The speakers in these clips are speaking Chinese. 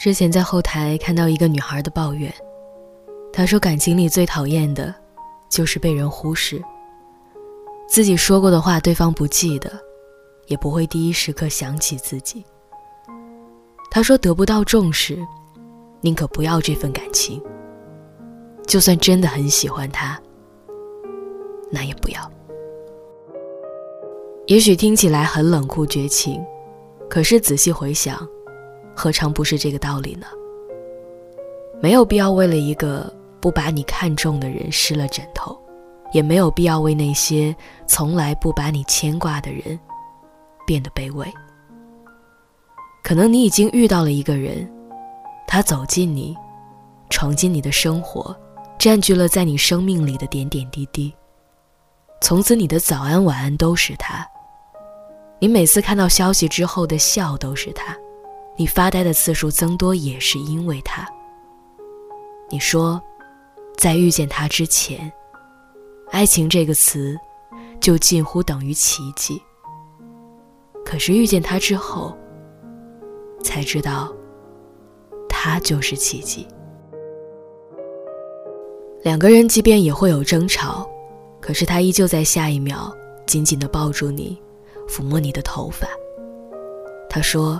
之前在后台看到一个女孩的抱怨，她说感情里最讨厌的，就是被人忽视。自己说过的话，对方不记得，也不会第一时刻想起自己。她说得不到重视，宁可不要这份感情。就算真的很喜欢他，那也不要。也许听起来很冷酷绝情，可是仔细回想。何尝不是这个道理呢？没有必要为了一个不把你看中的人湿了枕头，也没有必要为那些从来不把你牵挂的人变得卑微。可能你已经遇到了一个人，他走进你，闯进你的生活，占据了在你生命里的点点滴滴。从此，你的早安晚安都是他，你每次看到消息之后的笑都是他。你发呆的次数增多，也是因为他。你说，在遇见他之前，爱情这个词就近乎等于奇迹。可是遇见他之后，才知道，他就是奇迹。两个人即便也会有争吵，可是他依旧在下一秒紧紧地抱住你，抚摸你的头发。他说。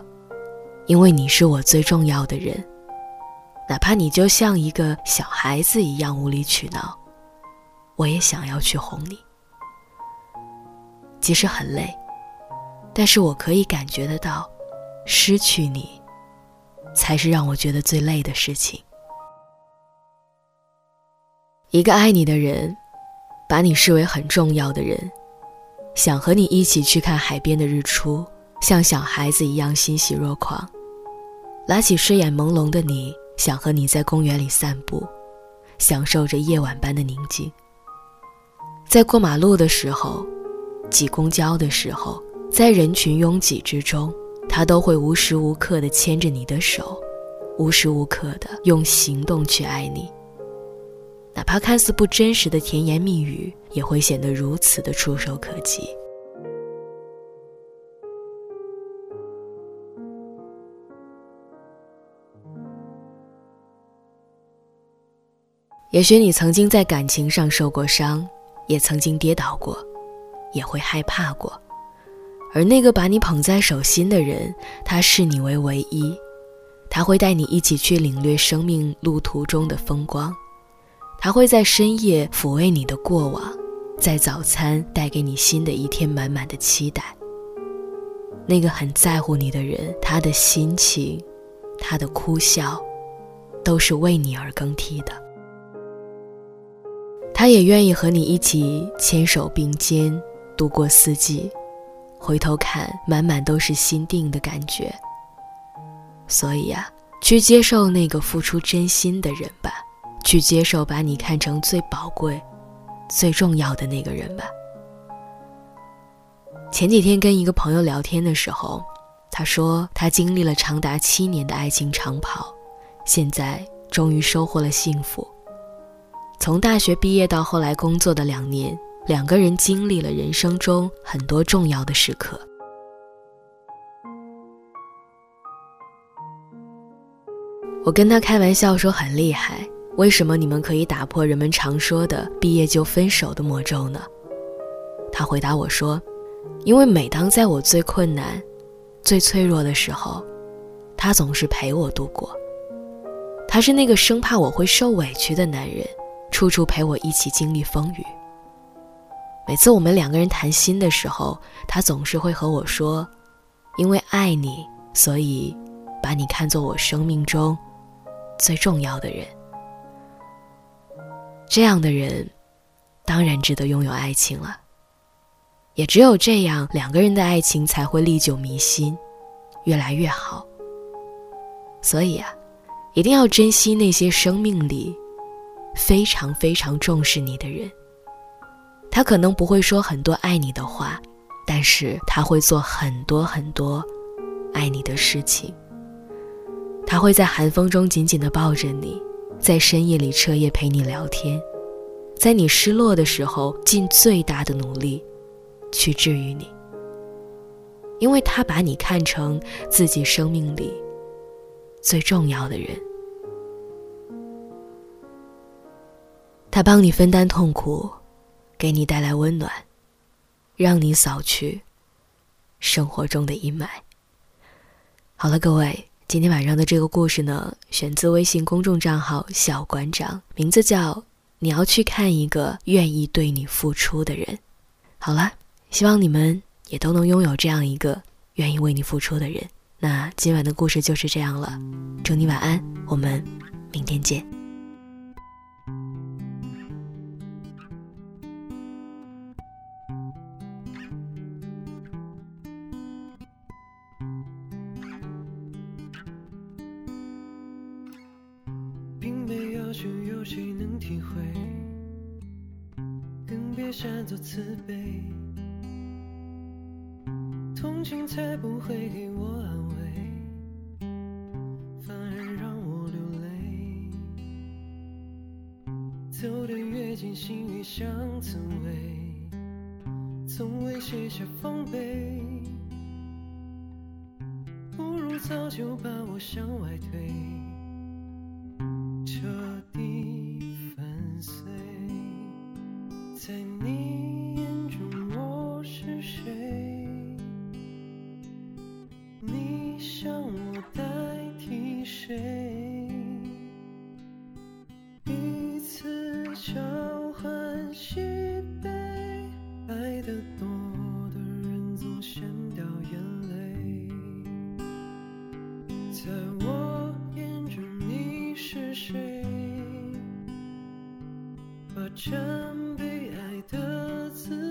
因为你是我最重要的人，哪怕你就像一个小孩子一样无理取闹，我也想要去哄你。即使很累，但是我可以感觉得到，失去你，才是让我觉得最累的事情。一个爱你的人，把你视为很重要的人，想和你一起去看海边的日出，像小孩子一样欣喜若狂。拉起睡眼朦胧的你，想和你在公园里散步，享受着夜晚般的宁静。在过马路的时候，挤公交的时候，在人群拥挤之中，他都会无时无刻地牵着你的手，无时无刻地用行动去爱你。哪怕看似不真实的甜言蜜语，也会显得如此的触手可及。也许你曾经在感情上受过伤，也曾经跌倒过，也会害怕过。而那个把你捧在手心的人，他视你为唯一，他会带你一起去领略生命路途中的风光，他会在深夜抚慰你的过往，在早餐带给你新的一天满满的期待。那个很在乎你的人，他的心情，他的哭笑，都是为你而更替的。他也愿意和你一起牵手并肩度过四季，回头看，满满都是心定的感觉。所以呀，去接受那个付出真心的人吧，去接受把你看成最宝贵、最重要的那个人吧。前几天跟一个朋友聊天的时候，他说他经历了长达七年的爱情长跑，现在终于收获了幸福。从大学毕业到后来工作的两年，两个人经历了人生中很多重要的时刻。我跟他开玩笑说很厉害，为什么你们可以打破人们常说的毕业就分手的魔咒呢？他回答我说：“因为每当在我最困难、最脆弱的时候，他总是陪我度过。他是那个生怕我会受委屈的男人。”处处陪我一起经历风雨。每次我们两个人谈心的时候，他总是会和我说：“因为爱你，所以把你看作我生命中最重要的人。”这样的人，当然值得拥有爱情了。也只有这样，两个人的爱情才会历久弥新，越来越好。所以啊，一定要珍惜那些生命里。非常非常重视你的人，他可能不会说很多爱你的话，但是他会做很多很多爱你的事情。他会在寒风中紧紧地抱着你，在深夜里彻夜陪你聊天，在你失落的时候尽最大的努力去治愈你，因为他把你看成自己生命里最重要的人。他帮你分担痛苦，给你带来温暖，让你扫去生活中的阴霾。好了，各位，今天晚上的这个故事呢，选自微信公众账号“小馆长”，名字叫“你要去看一个愿意对你付出的人”。好了，希望你们也都能拥有这样一个愿意为你付出的人。那今晚的故事就是这样了，祝你晚安，我们明天见。有谁能体会？更别善作慈悲，同情才不会给我安慰，反而让我流泪。走得越近，心越像刺猬，从未卸下防备，不如早就把我向外推。被爱的滋